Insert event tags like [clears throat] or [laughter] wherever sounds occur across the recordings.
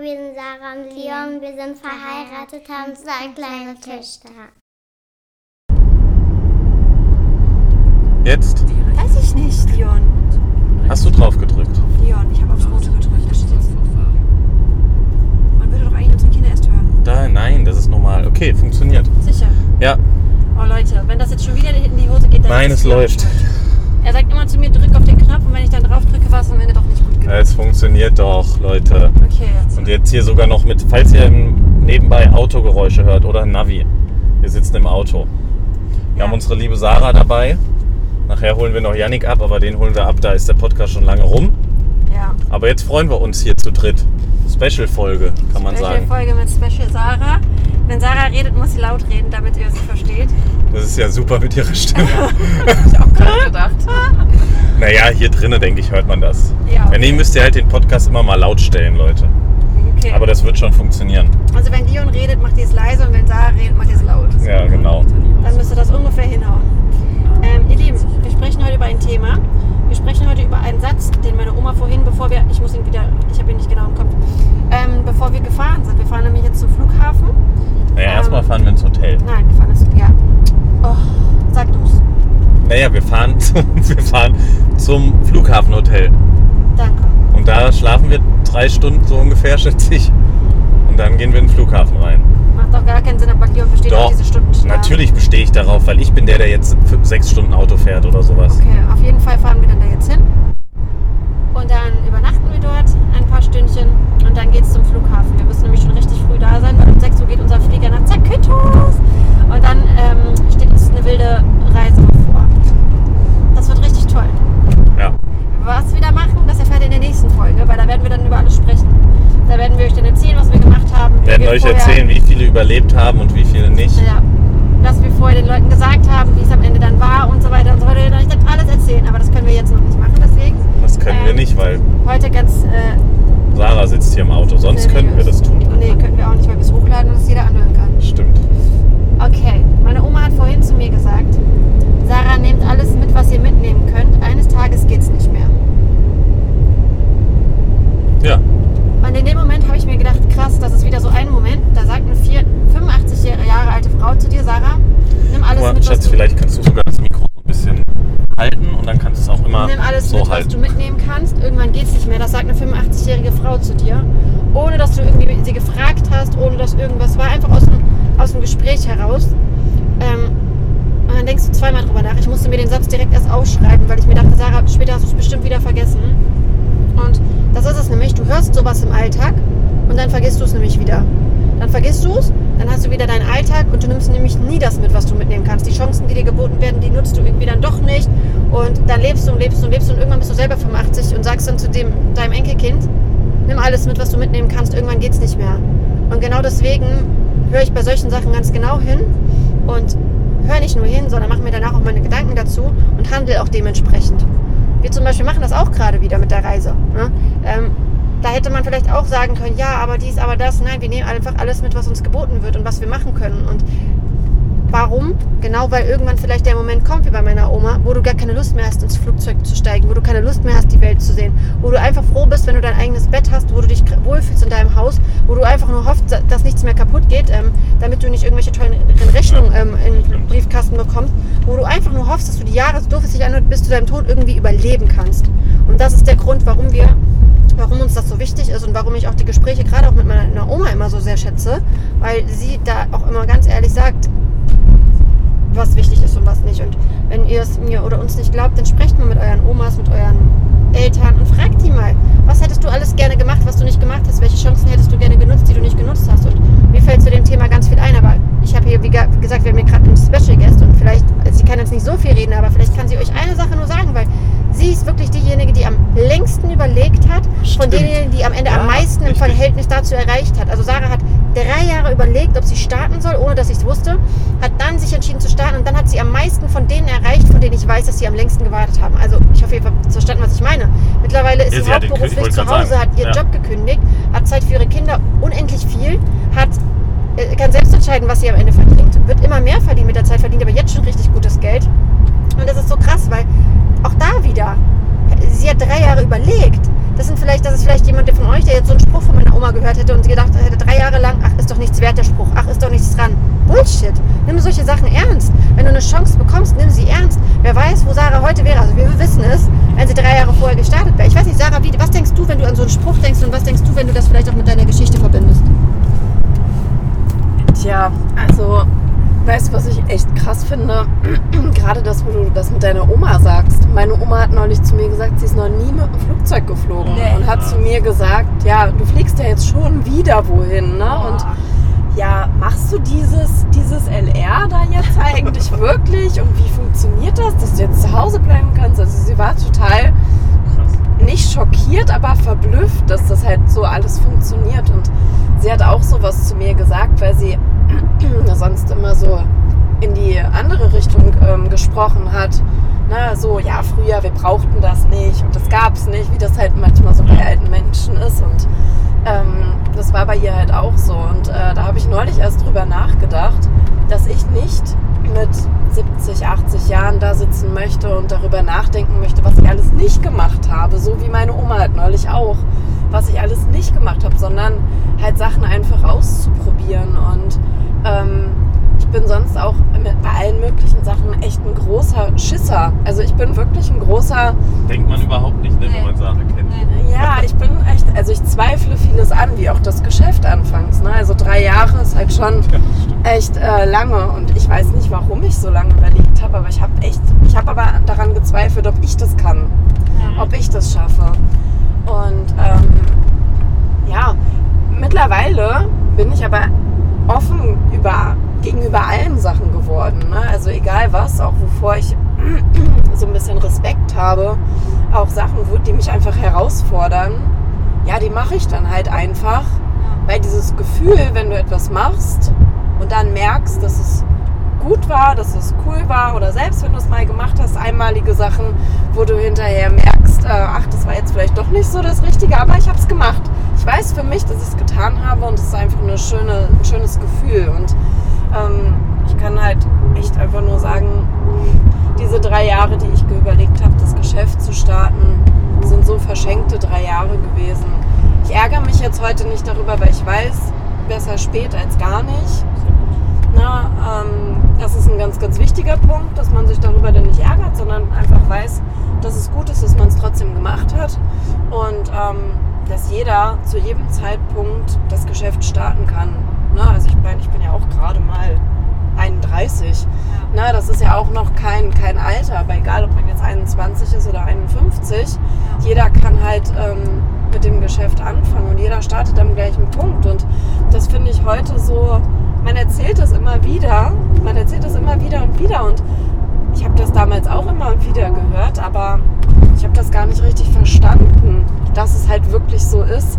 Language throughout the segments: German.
wir sind Sarah und Leon. Wir sind verheiratet, haben zwei kleine Töchter. Jetzt Weiß ich nicht, Leon. hast du drauf gedrückt. Leon, ich habe aufs Rote gedrückt. Da steht jetzt. Man würde doch eigentlich unsere Kinder erst hören. Da, nein, das ist normal. Okay, funktioniert. Sicher. Ja, Oh Leute, wenn das jetzt schon wieder in die Hose geht, dann Nein, ist es läuft. schuld. Er sagt immer zu mir, drück auf den Knopf und wenn ich dann drauf drücke, war es am Ende doch nicht gut genug. es funktioniert doch, Leute. Okay, jetzt. Und jetzt hier sogar noch mit, falls ihr nebenbei Autogeräusche hört oder Navi. Wir sitzen im Auto. Wir Ja. haben unsere liebe Sarah dabei. Nachher holen wir noch Yannick ab, aber den holen wir ab, da ist der Podcast schon lange rum. Ja. Aber jetzt freuen wir uns hier zu dritt. Special-Folge, kann man Welche sagen. Folge mit Special Sarah? Wenn Sarah redet, muss sie laut reden, damit ihr sie versteht. Das ist ja super mit ihrer Stimme. ich auch gerade gedacht. [laughs] naja, hier drinnen, denke ich, hört man das. Ja. Wenn nicht, müsst ihr halt den Podcast immer mal laut stellen, Leute. Okay. Aber das wird schon funktionieren. also wenn Leon redet, macht ihr es leise und wenn Sarah redet, macht ihr es laut. Ja, genau. Dann müsste das ungefähr hinhauen. Ähm, ihr Lieben, wir sprechen heute über ein Thema. Wir sprechen heute über einen Satz, den meine Oma vorhin, bevor wir, ich muss ihn wieder, ich habe ihn nicht genau im Kopf, ähm, bevor wir gefahren sind. Wir fahren nämlich jetzt zum Flughafen. Naja, Ähm. erstmal fahren wir ins Hotel. Nein, wir fahren jetzt, ja. Oh, sag du's. Naja, wir fahren, [laughs] zum, wir fahren zum Flughafenhotel. Danke. Und da schlafen wir drei Stunden so ungefähr, [laughs] schätze ich. Und dann gehen wir in den Flughafen rein. Macht doch gar keinen Sinn, aber Leon besteht auf Doch, diese Stunden natürlich bestehe ich darauf, weil ich bin der, der jetzt sechs Stunden Auto fährt oder sowas. Okay, auf jeden Fall fahren wir dann da jetzt hin. Und dann übernachten wir dort ein paar Stündchen und dann geht's zum Flughafen. Wir müssen nämlich schon richtig früh da sein, weil um 6 Uhr geht unser Flieger nach Zakynthos. Und dann ähm, steht uns eine wilde Reise bevor. Das wird richtig toll. Ja. Was wir da machen, das erfahrt ihr in der nächsten Folge, weil da werden wir dann über alles sprechen. Da werden wir euch dann erzählen, was wir gemacht haben. wie Wir werden wir euch vorher- erzählen, wie viele überlebt haben und wie viele nicht. ja, was wir vorher den Leuten gesagt haben, wie es am Ende dann war und so weiter und so weiter. Wir werden euch dann alles erzählen, aber das können wir jetzt noch nicht machen, deswegen Das können wir Ähm, nicht, weil heute ganz äh, Sarah sitzt hier im Auto. Sonst seriös. könnten wir das tun. Nee, können wir auch nicht, weil wir es hochladen und es jeder anhören kann. Stimmt. Okay, meine Oma hat vorhin zu mir gesagt, Sarah, nehmt alles mit, was ihr mitnehmen könnt. Tages geht's nicht mehr. Ja. Und in dem Moment habe ich mir gedacht, krass, das ist wieder so ein Moment, da sagt eine vier- 85 Jahre alte Frau zu dir, Sarah, nimm alles mal, mit, was Schatz, du vielleicht kannst du sogar das Mikro so ein bisschen halten und dann kannst du es auch immer Nimm alles so mit, halten. was du mitnehmen kannst. Irgendwann geht's nicht mehr. Das sagt eine 85-jährige Frau zu dir. Ohne dass du irgendwie sie gefragt hast, ohne dass irgendwas war. Einfach aus dem, aus dem Gespräch heraus. Ähm, und dann denkst du zweimal drüber nach. Ich musste mir den Satz direkt erst ausschreiben, weil ich mir dachte, Sarah, später hast du es bestimmt wieder vergessen. Und das ist es nämlich. Du hörst sowas im Alltag und dann vergisst du es nämlich wieder. Dann vergisst du es, dann hast du wieder deinen Alltag und du nimmst nämlich nie das mit, was du mitnehmen kannst. Die Chancen, die dir geboten werden, die nutzt du irgendwie dann doch nicht. Und dann lebst du und lebst und lebst und irgendwann bist du selber 85 und sagst dann zu dem, deinem Enkelkind, nimm alles mit, was du mitnehmen kannst, irgendwann geht's nicht mehr. Und genau deswegen höre ich bei solchen Sachen ganz genau hin und höre nicht nur hin, sondern mache mir danach auch meine Gedanken dazu und handle auch dementsprechend. Wir zum Beispiel machen das auch gerade wieder mit der Reise. Ne? Ähm, da hätte man vielleicht auch sagen können, ja, aber dies, aber das. Nein, wir nehmen einfach alles mit, was uns geboten wird und was wir machen können. Und warum? Genau, weil irgendwann vielleicht der Moment kommt, wie bei meiner Oma, wo du gar keine Lust mehr hast, ins Flugzeug zu steigen, wo du keine Lust mehr hast, die Welt zu sehen, wo du einfach froh bist, wenn du dein eigenes Bett hast, wo du dich wohlfühlst in deinem Haus, wo du einfach nur hoffst, dass nichts mehr kaputt geht, ähm, damit du nicht irgendwelche tollen Rechnungen ähm, in den Briefkasten bekommst, wo du einfach nur hoffst, dass du die Jahre, so doof es sich anhört, bis zu deinem Tod irgendwie überleben kannst. Und das ist der Grund, warum wir warum uns das so wichtig ist und warum ich auch die Gespräche gerade auch mit meiner Oma immer so sehr schätze, weil sie da auch immer ganz ehrlich sagt, was wichtig ist und was nicht. Und wenn ihr es mir oder uns nicht glaubt, dann sprecht mal mit euren Omas, mit euren Eltern und fragt die mal, was hättest du alles gerne gemacht, was du nicht gemacht hast? Welche Chancen hättest du gerne genutzt, die du nicht genutzt hast? Und mir fällt zu dem Thema ganz viel ein, aber ich habe hier, wie ge- gesagt, wir haben hier gerade einen Special Guest und vielleicht, sie kann jetzt nicht so viel reden, aber vielleicht kann sie euch eine Sache nur sagen, weil sie ist wirklich diejenige, die am längsten überlegt hat, von Stimmt. denjenigen, die am Ende Ja, am meisten im richtig. Verhältnis dazu erreicht hat. Also Sarah hat drei Jahre überlegt, ob sie starten soll, ohne dass ich es wusste, hat dann sich entschieden zu starten und dann hat sie am meisten von denen erreicht, von denen ich weiß, dass sie am längsten gewartet haben. Also ich hoffe, ihr habt verstanden, was ich meine. Mittlerweile ist Ja, sie hauptberuflich zu Hause, sagen, hat ihren ja. Job gekündigt, hat Zeit für ihre Kinder, unendlich viel, hat äh, kann selbst entscheiden, was sie am Ende verdient. Wird immer mehr verdienen mit der Zeit, verdient aber jetzt schon richtig gutes Geld. Und das ist so krass, weil auch da wieder, sie hat drei Jahre überlegt. Das sind vielleicht, das ist vielleicht jemand von euch, der jetzt so einen Spruch von meiner Oma gehört hätte und gedacht hätte, drei Jahre lang, ach, ist doch nichts wert der Spruch, ach, ist doch nichts dran. Bullshit. Nimm solche Sachen ernst. Wenn du eine Chance bekommst, nimm sie ernst. Wer weiß, wo Sarah heute wäre. Also wir wissen es, wenn sie drei Jahre vorher gestartet wäre. Ich weiß nicht, Sarah, wie, was denkst du, wenn du an so einen Spruch denkst und was denkst du, wenn du das vielleicht auch mit deiner Geschichte verbindest? Tja, also, weißt du, was ich echt krass finde? [clears throat] Gerade das, wo du das mit deiner Oma sagst. Meine Oma hat neulich zu mir gesagt, sie ist noch nie mit dem Flugzeug geflogen. Nee. Und hat zu mir gesagt, ja, du fliegst ja jetzt schon wieder wohin, ne? Und ja, machst du dieses, dieses LR da jetzt eigentlich [laughs] wirklich? Und wie funktioniert das, dass du jetzt zu Hause bleiben kannst? Also sie war total nicht schockiert, aber verblüfft, dass das halt so alles funktioniert. Und sie hat auch sowas zu mir gesagt, weil sie [clears throat] sonst immer so in die andere Richtung ähm, gesprochen hat. Na, so, ja, früher, wir brauchten das nicht und das gab es nicht, wie das halt manchmal so bei alten Menschen ist. Bei ihr halt auch so. Und äh, da habe ich neulich erst drüber nachgedacht, dass ich nicht mit 70, 80 Jahren da sitzen möchte und darüber nachdenken möchte, was ich alles nicht gemacht habe. So wie meine Oma halt neulich auch. Was ich alles nicht gemacht habe, sondern halt Sachen einfach auszuprobieren. Und ähm, bin sonst auch mit, bei allen möglichen Sachen echt ein großer Schisser. Also ich bin wirklich ein großer Denkt man überhaupt nicht, ne, wenn man Sarah kennt. ja, ich bin echt, also ich zweifle vieles an, wie auch das Geschäft anfangs. Ne? Also drei Jahre ist halt schon Ja, echt äh, lange und ich weiß nicht, warum ich so lange überlegt habe, aber ich habe echt, ich habe aber daran gezweifelt, ob ich das kann, ob ich das schaffe. Und ähm, ja, mittlerweile bin ich aber offen über, gegenüber allen Sachen geworden. Ne? Also egal was, auch wovor ich [clears throat] so ein bisschen Respekt habe, auch Sachen, die mich einfach herausfordern, ja, die mache ich dann halt einfach. Weil dieses Gefühl, wenn du etwas machst und dann merkst, dass es gut war, dass es cool war oder selbst wenn du es mal gemacht hast, einmalige Sachen, wo du hinterher merkst, äh, ach, das war jetzt vielleicht doch nicht so das Richtige, aber ich habe es gemacht. Ich weiß für mich, dass ich es getan habe und es ist einfach eine schöne, ein schönes Gefühl und ähm, ich kann halt echt einfach nur sagen, diese drei Jahre, die ich überlegt habe, das Geschäft zu starten, sind so verschenkte drei Jahre gewesen. Ich ärgere mich jetzt heute nicht darüber, weil ich weiß, besser spät als gar nicht. Na, ähm, das ist ein ganz, ganz wichtiger Punkt, dass man sich darüber dann nicht ärgert, sondern einfach weiß, dass es gut ist, dass man es trotzdem gemacht hat und ähm, dass jeder zu jedem Zeitpunkt das Geschäft starten kann. Na, also ich meine, ich bin ja auch gerade mal 31. Na, das ist ja auch noch kein, kein Alter, aber egal, ob man jetzt 21 ist oder 51, jeder kann halt ähm, mit dem Geschäft anfangen und jeder startet am gleichen Punkt. Und das finde ich heute so, man erzählt das immer wieder, man erzählt das immer wieder und wieder. Und ich habe das damals auch immer und wieder gehört, aber ich habe das gar nicht richtig verstanden, dass es halt wirklich so ist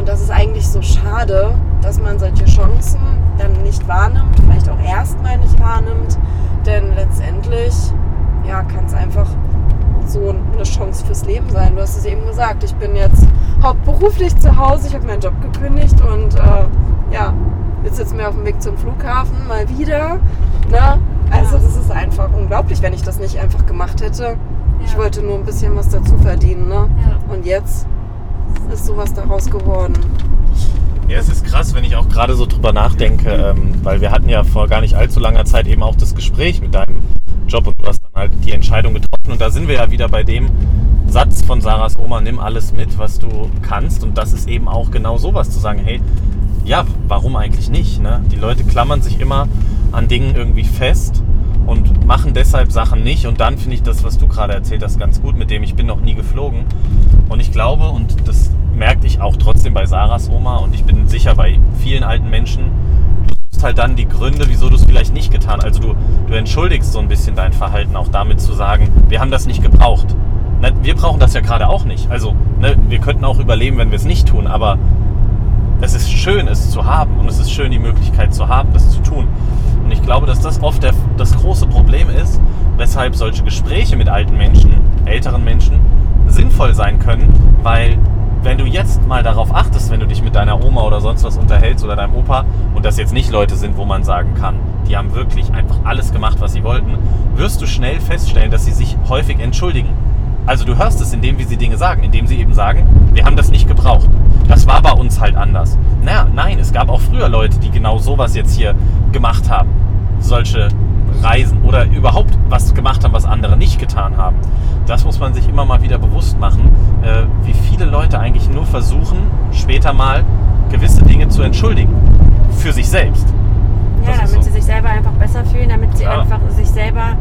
und das ist eigentlich so schade, dass man solche Chancen dann nicht wahrnimmt, vielleicht auch erstmal nicht wahrnimmt, denn letztendlich ja, kann es einfach so eine Chance fürs Leben sein. Du hast es eben gesagt, ich bin jetzt hauptberuflich zu Hause, ich habe meinen Job gekündigt und äh, ja, jetzt sitzen wir auf dem Weg zum Flughafen mal wieder. Ne? Also das ist einfach unglaublich, wenn ich das nicht einfach gemacht hätte. Ich wollte nur ein bisschen was dazu verdienen. Ne? Und jetzt ist sowas daraus geworden. Ja, es ist krass, wenn ich auch gerade so drüber nachdenke, ähm, weil wir hatten ja vor gar nicht allzu langer Zeit eben auch das Gespräch mit deinem Job und du hast dann halt die Entscheidung getroffen und da sind wir ja wieder bei dem Satz von Sarahs Oma, nimm alles mit, was du kannst und das ist eben auch genau sowas, zu sagen, hey, ja, warum eigentlich nicht? Ne? Die Leute klammern sich immer an Dingen irgendwie fest und machen deshalb Sachen nicht und dann finde ich das, was du gerade erzählt hast, ganz gut, mit dem ich bin noch nie geflogen und ich glaube, und das merkte ich auch trotzdem bei Sarahs Oma und ich bin sicher bei vielen alten Menschen, du suchst halt dann die Gründe, wieso du es vielleicht nicht getan Also du, du entschuldigst so ein bisschen dein Verhalten auch damit zu sagen, wir haben das nicht gebraucht. Ne, wir brauchen das ja gerade auch nicht. Also ne, wir könnten auch überleben, wenn wir es nicht tun, aber es ist schön, es zu haben und es ist schön, die Möglichkeit zu haben, das zu tun. Und ich glaube, dass das oft der, das große Problem ist, weshalb solche Gespräche mit alten Menschen, älteren Menschen, sinnvoll sein können, weil jetzt mal darauf achtest, wenn du dich mit deiner Oma oder sonst was unterhältst oder deinem Opa und das jetzt nicht Leute sind, wo man sagen kann, die haben wirklich einfach alles gemacht, was sie wollten, wirst du schnell feststellen, dass sie sich häufig entschuldigen. Also du hörst es, indem wie sie Dinge sagen, indem sie eben sagen, wir haben das nicht gebraucht. Das war bei uns halt anders. Naja, nein, es gab auch früher Leute, die genau sowas jetzt hier gemacht haben. Solche Reisen oder überhaupt was gemacht haben, was andere nicht getan haben. Das muss man sich immer mal wieder bewusst machen, äh, wie viele Leute eigentlich nur versuchen, später mal gewisse Dinge zu entschuldigen. Für sich selbst. Ja, Das damit so. sie sich selber einfach besser fühlen, damit sie Ja. einfach sich selber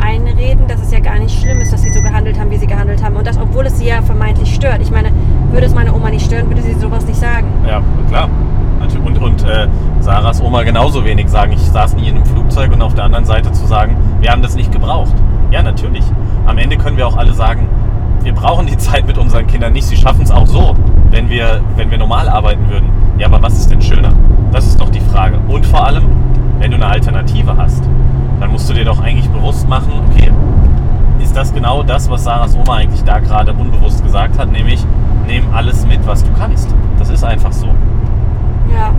einreden, dass es ja gar nicht schlimm ist, dass sie so gehandelt haben, wie sie gehandelt haben. Und das, obwohl es sie ja vermeintlich stört. Ich meine, würde es meine Oma nicht stören, würde sie sowas nicht sagen. Ja, klar. Und, und äh, Sarahs Oma genauso wenig sagen, ich saß nie in einem Flugzeug und auf der anderen Seite zu sagen, wir haben das nicht gebraucht. Ja, natürlich. Am Ende können wir auch alle sagen, wir brauchen die [laughs] Zeit mit unseren Kindern nicht. Sie schaffen es auch so, wenn wir, wenn wir normal arbeiten würden. Ja, aber was ist denn schöner? Das ist doch die Frage. Und vor allem, wenn du eine Alternative hast, dann musst du dir doch eigentlich bewusst machen, okay, ist das genau das, was Sarahs Oma eigentlich da gerade unbewusst gesagt hat, nämlich nimm alles mit, was du kannst. Das ist einfach so. Ja.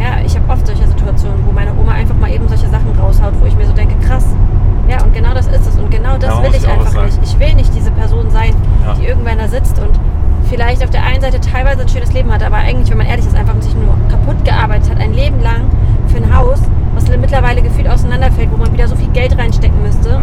Ja, ich habe oft solche Situationen, wo meine Oma einfach mal eben solche Sachen raushaut, wo ich mir so denke, krass. Ja, und genau das ist es. Und genau das Ja, will ich ja einfach nicht. Ich will nicht diese Person sein, Ja. die irgendwann da sitzt und vielleicht auf der einen Seite teilweise ein schönes Leben hat, aber eigentlich, wenn man ehrlich ist, einfach sich nur kaputt gearbeitet hat, ein Leben lang für ein Haus, was mittlerweile gefühlt auseinanderfällt, wo man wieder so viel Geld reinstecken müsste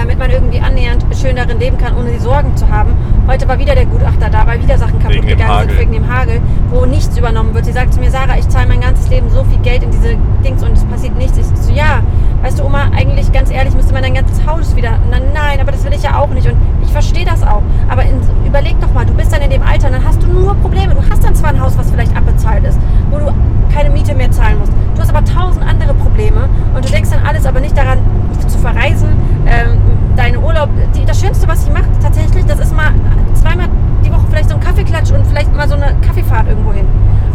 damit man irgendwie annähernd schön darin leben kann, ohne die Sorgen zu haben. Heute war wieder der Gutachter da, weil wieder Sachen kaputt gegangen sind wegen dem Hagel, wo nichts übernommen wird. Sie sagt zu mir, Sarah, ich zahle mein ganzes Leben so viel Geld in diese Dings und es passiert nichts. Ich so, ja, weißt du, Oma, eigentlich ganz ehrlich, müsste man dein ganzes Haus wieder. Na, nein, aber das will ich ja auch nicht und ich verstehe das auch. Aber in, überleg doch mal, du bist dann in dem Alter, dann hast du nur Probleme. Du hast dann zwar ein Haus, was vielleicht abbezahlt ist, wo du keine Miete mehr zahlen musst. Du hast aber tausend andere Probleme und du denkst dann alles aber nicht daran, zu verreisen, ähm, deinen Urlaub. Die, das Schönste, was sie macht, tatsächlich, das ist mal zweimal die Woche vielleicht so ein Kaffeeklatsch und vielleicht mal so eine Kaffeefahrt irgendwo hin.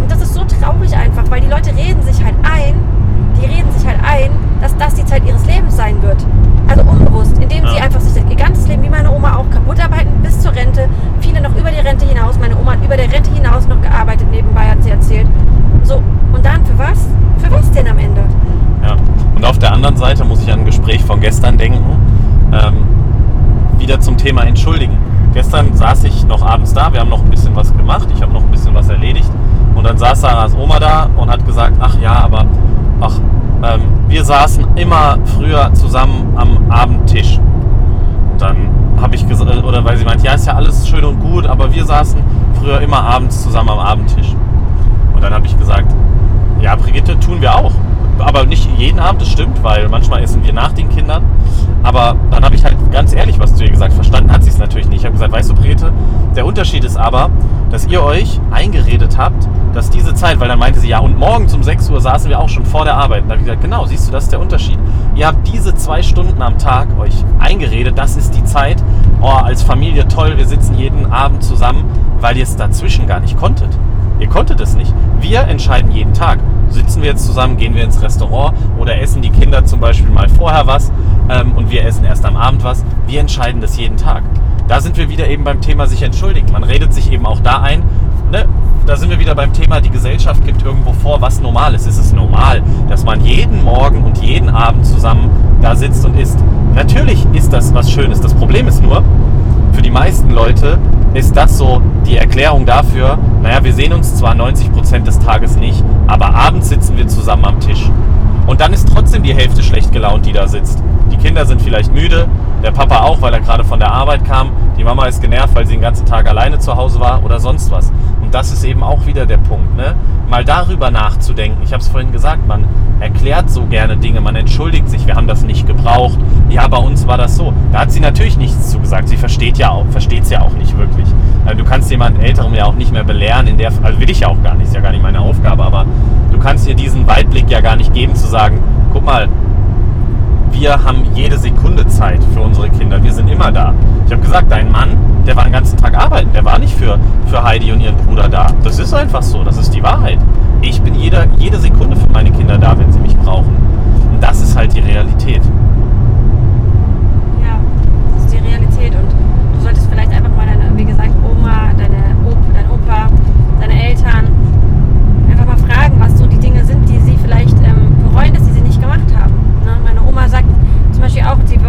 Und das ist so traurig einfach, weil die Leute reden sich halt ein, die reden sich halt ein, dass das die Zeit ihres Lebens sein wird. Also unbewusst, indem sie einfach sich ihr ganzes Leben, wie meine Oma auch, kaputt arbeiten bis zur Rente. Viele noch über die Rente hinaus. Meine Oma hat über der Rente hinaus noch gearbeitet, nebenbei hat sie erzählt. So, und dann für was? Für was denn am Ende? Ja. Und auf der anderen Seite muss ich an ein Gespräch von gestern denken. Ähm, wieder zum Thema Entschuldigen. Gestern saß ich noch abends da, wir haben noch ein bisschen was gemacht, ich habe noch ein bisschen was erledigt. Und dann saß Sarahs Oma da und hat gesagt, ach ja, aber ach, ähm, wir saßen immer früher zusammen am Abendtisch. Dann habe ich gesagt, oder weil sie meint, ja, ist ja alles schön und gut, aber wir saßen früher immer abends zusammen am Abendtisch. Und dann habe ich gesagt, ja, Brigitte, tun wir auch. Aber nicht jeden Abend, das stimmt, weil manchmal essen wir nach den Kindern. Aber dann habe ich halt ganz ehrlich was zu ihr gesagt. Verstanden hat sie es natürlich nicht. Ich habe gesagt, weißt du, Brigitte, der Unterschied ist aber, dass ihr euch eingeredet habt, dass diese Zeit, weil dann meinte sie, ja, und morgens um 6 Uhr saßen wir auch schon vor der Arbeit. Da habe ich gesagt, genau, siehst du, das ist der Unterschied. Ihr habt diese zwei Stunden am Tag euch eingeredet, das ist die Zeit, oh, als Familie toll, wir sitzen jeden Abend zusammen, weil ihr es dazwischen gar nicht konntet. Ihr konntet es nicht. Wir entscheiden jeden Tag. Sitzen wir jetzt zusammen, gehen wir ins Restaurant oder essen die Kinder zum Beispiel mal vorher was ähm, und wir essen erst am Abend was. Wir entscheiden das jeden Tag. Da sind wir wieder eben beim Thema sich entschuldigen. Man redet sich eben auch da ein. Ne? Da sind wir wieder beim Thema, die Gesellschaft gibt irgendwo vor, was normal ist. Ist es normal, dass man jeden Morgen und jeden Abend zusammen da sitzt und isst? Natürlich ist das was Schönes. Das Problem ist nur, für die meisten Leute ist das so die Erklärung dafür, naja, wir sehen uns zwar 90% des Tages nicht, aber abends sitzen wir zusammen am Tisch. Und dann ist trotzdem die Hälfte schlecht gelaunt, die da sitzt. Die Kinder sind vielleicht müde, der Papa auch, weil er gerade von der Arbeit kam. Die Mama ist genervt, weil sie den ganzen Tag alleine zu Hause war oder sonst was. Und das ist eben auch wieder der Punkt, ne? Mal darüber nachzudenken. Ich habe es vorhin gesagt, man erklärt so gerne Dinge, man entschuldigt sich, wir haben das nicht gebraucht. Ja, bei uns war das so. Da hat sie natürlich nichts zugesagt. Sie versteht ja auch, versteht es ja auch nicht wirklich. Du kannst jemanden Älterem ja auch nicht mehr belehren, in der, also will ich ja auch gar nicht, ist ja gar nicht meine Aufgabe, aber du kannst ihr diesen Weitblick ja gar nicht geben, zu sagen, guck mal, wir haben jede Sekunde Zeit für unsere Kinder. Wir sind immer da. Ich habe gesagt, dein Mann, der war den ganzen Tag arbeiten. Der war nicht für, für Heidi und ihren Bruder da. Das ist einfach so. Das ist die Wahrheit. Ich bin jeder, jede Sekunde für meine Kinder da, wenn sie mich brauchen. Und das ist halt die Realität. Eltern einfach mal fragen, was so die Dinge sind, die sie vielleicht ähm, bereuen, dass sie sie nicht gemacht haben. Ne? Meine Oma sagt zum Beispiel auch, sie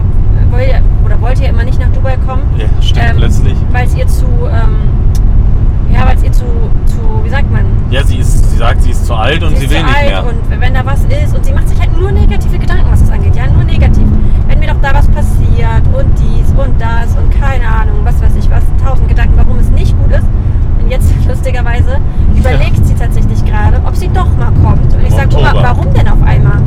wollte, oder wollte ja immer nicht nach Dubai kommen. Ja, stimmt, ähm, plötzlich. Weil es ihr zu, ähm, ja, weil es ihr zu, zu, wie sagt man? Ja, sie, ist, sie sagt, sie ist zu alt und sie, sie will nicht mehr. Und wenn da was ist, und sie macht sich halt nur negative Gedanken, was das angeht. Ja, nur negativ. Wenn mir doch da was passiert und dies und das und keine Ahnung, was weiß ich was, tausend Gedanken, warum es nicht gut ist. Und jetzt lustigerweise überlegt sie tatsächlich gerade, ob sie doch mal kommt. Und ich sage, Oma, warum denn auf einmal?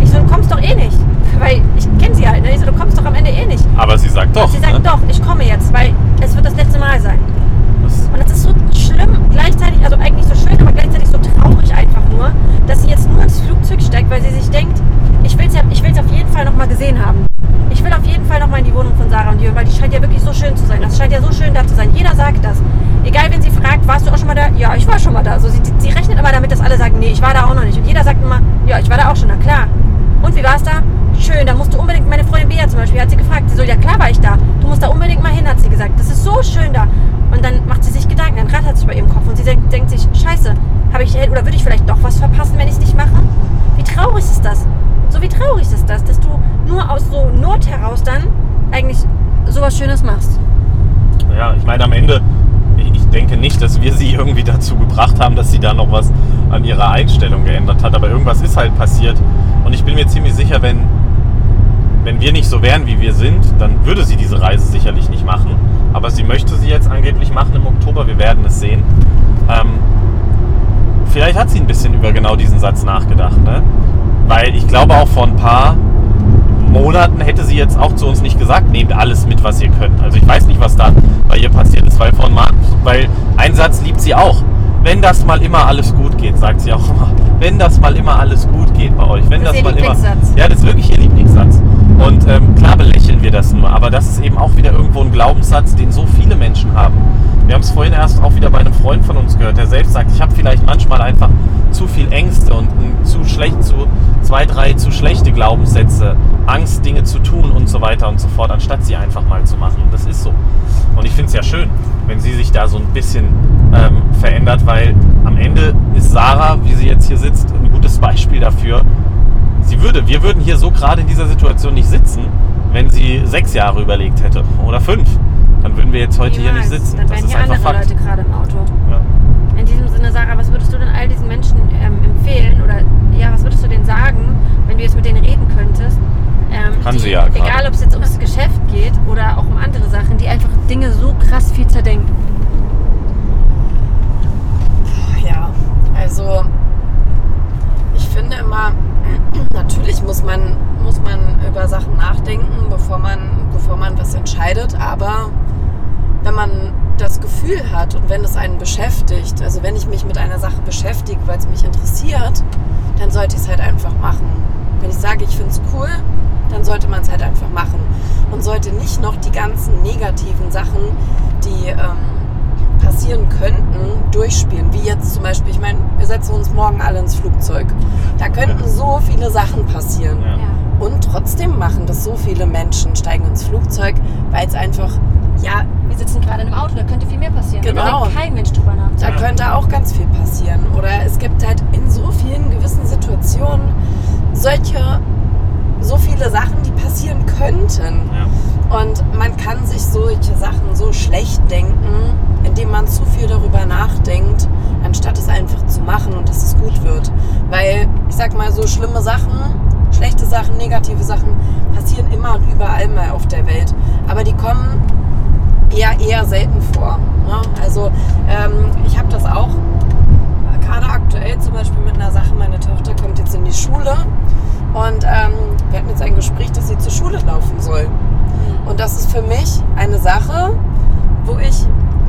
Ich so, du kommst doch eh nicht. Weil ich kenne sie halt, ne? Ich so, du kommst doch am Ende eh nicht. Aber sie sagt doch. und sie sagt, ne? doch, ich komme jetzt, weil es wird das letzte Mal sein. Das, Und es ist so schlimm, gleichzeitig, also eigentlich so schön, aber gleichzeitig so traurig einfach nur, dass sie jetzt nur ins Flugzeug steigt, weil sie sich denkt, ich will es ja, auf jeden Fall nochmal gesehen haben. Ich will auf jeden Fall nochmal in die Wohnung von Sarah und Jürgen, weil die scheint ja wirklich so schön zu sein. Das scheint ja so schön da zu sein. Jeder sagt das. Egal, wenn sie fragt, warst du auch schon mal da? Ja, ich war schon mal da. Also sie, sie rechnet immer damit, dass alle sagen, nee, ich war da auch noch nicht. Und jeder sagt immer, ja, ich war da auch schon, na klar. Und wie war es da? Schön, da musst du unbedingt, meine Freundin Bea zum Beispiel, hat sie gefragt, sie so, ja klar war ich da. Du musst da unbedingt mal hin, hat sie gesagt. Das ist so schön da. Und dann macht sie sich Gedanken, dann rattert sich bei ihrem Kopf und sie denkt, denkt sich, scheiße, habe ich, oder würde ich vielleicht doch was verpassen, wenn ich es nicht mache? Wie traurig ist das? So wie traurig ist das, dass du nur aus so Not heraus dann eigentlich sowas Schönes machst. ja, ich meine, am Ende, ich, ich denke nicht, dass wir sie irgendwie dazu gebracht haben, dass sie da noch was an ihrer Einstellung geändert hat. Aber irgendwas ist halt passiert. Und ich bin mir ziemlich sicher, wenn, wenn wir nicht so wären, wie wir sind, dann würde sie diese Reise sicherlich nicht machen. Aber sie möchte sie jetzt angeblich machen im Oktober. Wir werden es sehen. Ähm, vielleicht hat sie ein bisschen über genau diesen Satz nachgedacht. Ne? Weil ich glaube auch vor ein paar Monaten hätte sie jetzt auch zu uns nicht gesagt, nehmt alles mit, was ihr könnt. Also ich weiß nicht, was da bei ihr passiert ist, weil von weil ein Satz liebt sie auch. Wenn das mal immer alles gut geht, sagt sie auch immer. [laughs] Wenn das mal immer alles gut geht bei euch. Wenn Das das, mal immer. Lieblingssatz. Ja, das ist wirklich ihr Lieblingssatz. Und ähm, klar belächeln wir das nur, aber das ist eben auch wieder irgendwo ein Glaubenssatz, den so viele Menschen haben. Wir haben es vorhin erst auch wieder bei einem Freund von uns gehört, der selbst sagt, ich habe vielleicht manchmal einfach zu viel Ängste und ein zu schlecht, zu zwei, drei zu schlechte Glaubenssätze, Angst, Dinge zu tun und so weiter und so fort, anstatt sie einfach mal zu machen. Und das ist so. Und ich finde es ja schön, wenn sie sich da so ein bisschen ähm, verändert, weil am Ende ist Sarah, wie sie jetzt hier sitzt, ein gutes Beispiel dafür. Sie würde, wir würden hier so gerade in dieser Situation nicht sitzen, wenn sie sechs Jahre überlegt hätte oder fünf. Dann würden wir jetzt heute hier nicht Niemals. sitzen. Dann Das wären ist hier einfach andere Fakt. Leute gerade im Auto. Ja. In diesem Sinne, Sarah, was würdest du denn all diesen Menschen ähm, empfehlen? Oder ja, was würdest du denen sagen, wenn du jetzt mit denen reden könntest? Ähm, Kann die, sie ja gerade. Egal, ob es jetzt ums Geschäft geht oder auch um andere Sachen, die einfach Dinge so krass viel zerdenken. Ja, also ich finde immer, natürlich muss man, muss man über Sachen nachdenken, bevor man, bevor man was entscheidet, aber wenn man das Gefühl hat und wenn es einen beschäftigt, also wenn ich mich mit einer Sache beschäftige, weil es mich interessiert, dann sollte ich es halt einfach machen. Wenn ich sage, ich finde es cool, dann sollte man es halt einfach machen und sollte nicht noch die ganzen negativen Sachen, die ähm, passieren könnten, durchspielen. Wie jetzt zum Beispiel, ich meine, wir setzen uns morgen alle ins Flugzeug. Da könnten so viele Sachen passieren. Ja. Und trotzdem machen das so viele Menschen, steigen ins Flugzeug, weil es einfach, ja, Wir sitzen gerade in einem Auto, da könnte viel mehr passieren. Genau. Da kein Mensch drüber nach. da Ja. könnte auch ganz viel passieren. Oder es gibt halt in so vielen gewissen Situationen solche, so viele Sachen, die passieren könnten. Ja. Und man kann sich solche Sachen so schlecht denken, indem man zu viel darüber nachdenkt, anstatt es einfach zu machen und dass es gut wird. Weil, ich sag mal, so schlimme Sachen, schlechte Sachen, negative Sachen passieren immer und überall mal auf der Welt. Aber die kommen eher, eher selten vor. Ne? Also, ähm, ich habe das auch gerade aktuell zum Beispiel mit einer Sache. Meine Tochter kommt jetzt in die Schule und ähm, wir hatten jetzt ein Gespräch, dass sie zur Schule laufen soll. Und das ist für mich eine Sache, wo ich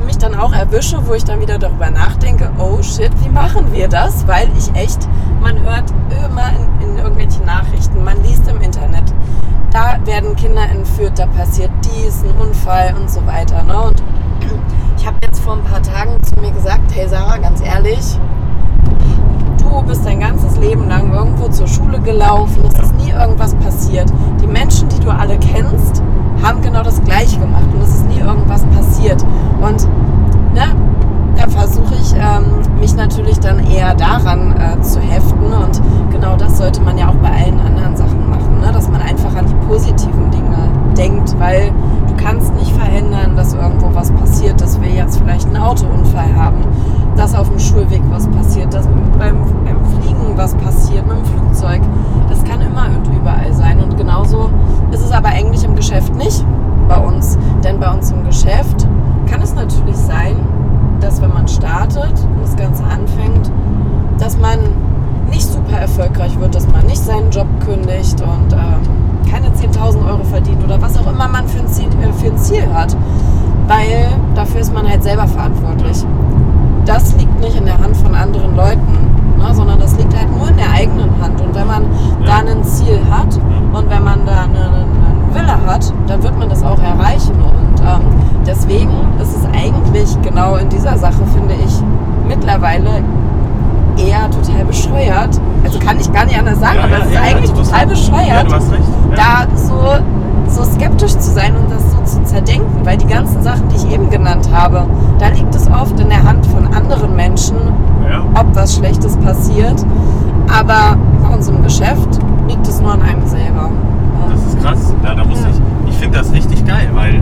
mich dann auch erwische, wo ich dann wieder darüber nachdenke, oh shit, wie machen wir das? Weil ich echt, man hört immer in, in irgendwelchen Nachrichten, man liest im Internet, da werden Kinder entführt, da passiert dies, ein Unfall und so weiter. Ne? Und ich habe jetzt vor ein paar Tagen zu mir gesagt, hey Sarah, ganz ehrlich, du bist dein ganzes Leben lang irgendwo zur Schule gelaufen, es ist nie irgendwas passiert. Die Menschen, die du alle kennst, haben genau das Gleiche gemacht und es ist nie irgendwas passiert. Und ne, da versuche ich ähm, mich natürlich dann eher daran äh, zu heften und genau das sollte man ja auch bei allen anderen Sachen machen, ne? dass man einfach an die positiven Dinge denkt, weil du kannst nicht verhindern, dass irgendwo was passiert, dass wir jetzt vielleicht einen Autounfall haben, dass auf dem Schulweg was passiert, dass beim, beim Fliegen was passiert mit dem Flugzeug. Das kann immer und überall sein. Und genauso ist es aber eigentlich im Geschäft nicht bei uns. Denn bei uns im Geschäft kann es natürlich sein, dass wenn man startet und das Ganze anfängt, dass man nicht super erfolgreich wird, dass man nicht seinen Job kündigt und ähm, keine 10.000 Euro verdient oder was auch immer man für ein, Ziel, äh, für ein Ziel hat. Weil dafür ist man halt selber verantwortlich. Das liegt nicht in der Hand von anderen Leuten, ne, sondern das liegt halt nur in der eigenen Hand. Und wenn man da ein Ziel hat und wenn man da eine, eine Wille hat, dann wird man das auch erreichen. Und ähm, deswegen ist es eigentlich genau in dieser Sache, finde ich, mittlerweile eher total bescheuert. Also kann ich gar nicht anders sagen, Ja, aber ja, es ist ja, eigentlich total Ja, bescheuert. Ja. da so, so skeptisch zu sein und das so zu zerdenken, weil die ganzen Sachen, die ich eben genannt habe, da liegt es oft in der Hand von anderen Menschen, Ja. ob was Schlechtes passiert. Aber bei uns im Geschäft liegt es nur an einem selber. Das ist krass. Ja, da muss ich. Ich finde das richtig geil, weil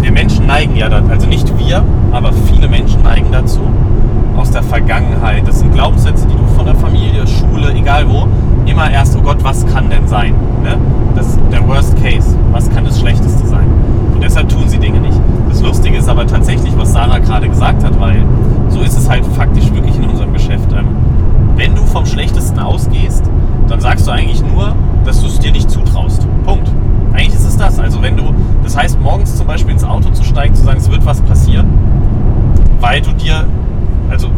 wir Menschen neigen ja dann, also nicht wir, aber viele Menschen neigen dazu aus der Vergangenheit. Das sind Glaubenssätze, die du von der Familie, Schule, egal wo, immer erst, oh Gott, was kann denn sein? Ne? Das der Worst Case. Was kann das Schlechteste sein? Und deshalb tun sie Dinge nicht. Das Lustige ist aber tatsächlich, was Sarah gerade gesagt hat, weil so ist es halt faktisch wirklich in unserem Geschäft. Ähm, wenn du vom Schlechtesten ausgehst, dann sagst du eigentlich nur, dass du es dir nicht zutraust. Punkt. Eigentlich ist es das. Also wenn du, das heißt morgens zum Beispiel ins Auto zu steigen, zu sagen, es wird was passieren, weil du dir, also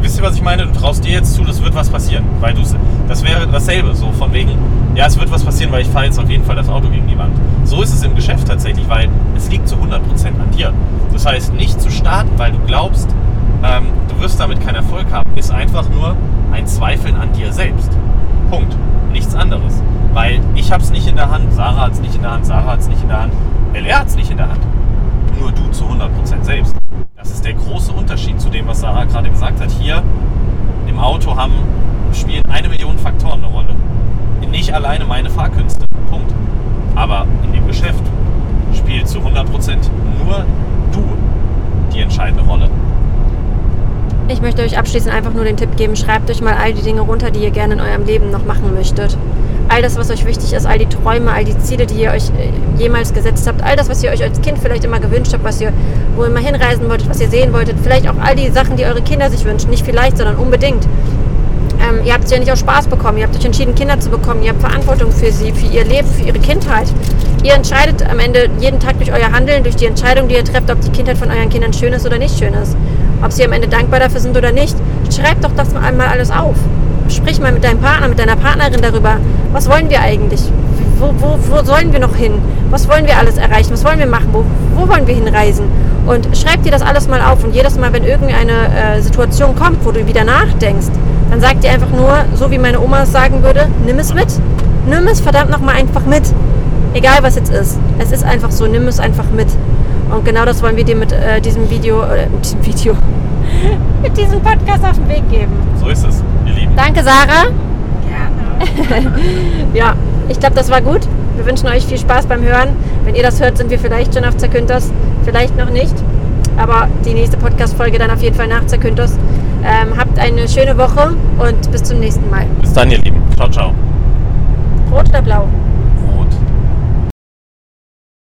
wisst ihr, was ich meine? Du traust dir jetzt zu, das wird was passieren, weil du, das wäre dasselbe, so von wegen, ja, es wird was passieren, weil ich fahre jetzt auf jeden Fall das Auto gegen die Wand. So ist es im Geschäft tatsächlich, weil es liegt zu 100% an dir. Das heißt, nicht zu starten, weil du glaubst, ähm, du wirst damit keinen Erfolg haben, ist einfach nur ein Zweifeln an dir selbst. Punkt. Nichts anderes. Weil ich habe es nicht in der Hand, Sarah hat es nicht in der Hand, Sarah hat es nicht in der Hand, LR hat es nicht in der Hand. Nur du zu 100% selbst. Das ist der große Unterschied zu dem, was Sarah gerade gesagt hat. Hier im Auto haben, spielen eine Million Faktoren eine Rolle. Nicht alleine meine Fahrkünste. Punkt. Aber in dem Geschäft spielt zu 100% nur du die entscheidende Rolle. Ich möchte euch abschließend einfach nur den Tipp geben, schreibt euch mal all die Dinge runter, die ihr gerne in eurem Leben noch machen möchtet. All das, was euch wichtig ist, all die Träume, all die Ziele, die ihr euch äh, jemals gesetzt habt, all das, was ihr euch als Kind vielleicht immer gewünscht habt, was ihr, wo ihr mal hinreisen wolltet, was ihr sehen wolltet, vielleicht auch all die Sachen, die eure Kinder sich wünschen, nicht vielleicht, sondern unbedingt. Ähm, ihr habt es ja nicht aus Spaß bekommen, ihr habt euch entschieden, Kinder zu bekommen, ihr habt Verantwortung für sie, für ihr Leben, für ihre Kindheit. Ihr entscheidet am Ende jeden Tag durch euer Handeln, durch die Entscheidung, die ihr trefft, ob die Kindheit von euren Kindern schön ist oder nicht schön ist. Ob sie am Ende dankbar dafür sind oder nicht. Schreibt doch das mal einmal alles auf. Sprich mal mit deinem Partner, mit deiner Partnerin darüber. Was wollen wir eigentlich? Wo, wo, wo sollen wir noch hin? Was wollen wir alles erreichen? Was wollen wir machen? Wo, wo wollen wir hinreisen? Und schreib dir das alles mal auf. Und jedes Mal, wenn irgendeine äh, Situation kommt, wo du wieder nachdenkst, dann sag dir einfach nur, so wie meine Oma es sagen würde, nimm es mit. Nimm es verdammt nochmal einfach mit. Egal was jetzt ist. Es ist einfach so, nimm es einfach mit. Und genau das wollen wir dir mit äh, diesem Video, äh, mit diesem Video, [laughs] mit diesem Podcast auf den Weg geben. So ist es, Lieben. Danke, Sarah. Gerne. [laughs] Ja, ich glaube, das war gut. Wir wünschen euch viel Spaß beim Hören. Wenn ihr das hört, sind wir vielleicht schon auf Zerküntos, vielleicht noch nicht. Aber die nächste Podcast-Folge dann auf jeden Fall nach Zerküntos. Ähm, habt eine schöne Woche und bis zum nächsten Mal. Bis dann, ihr Lieben. Ciao, ciao. Rot oder blau?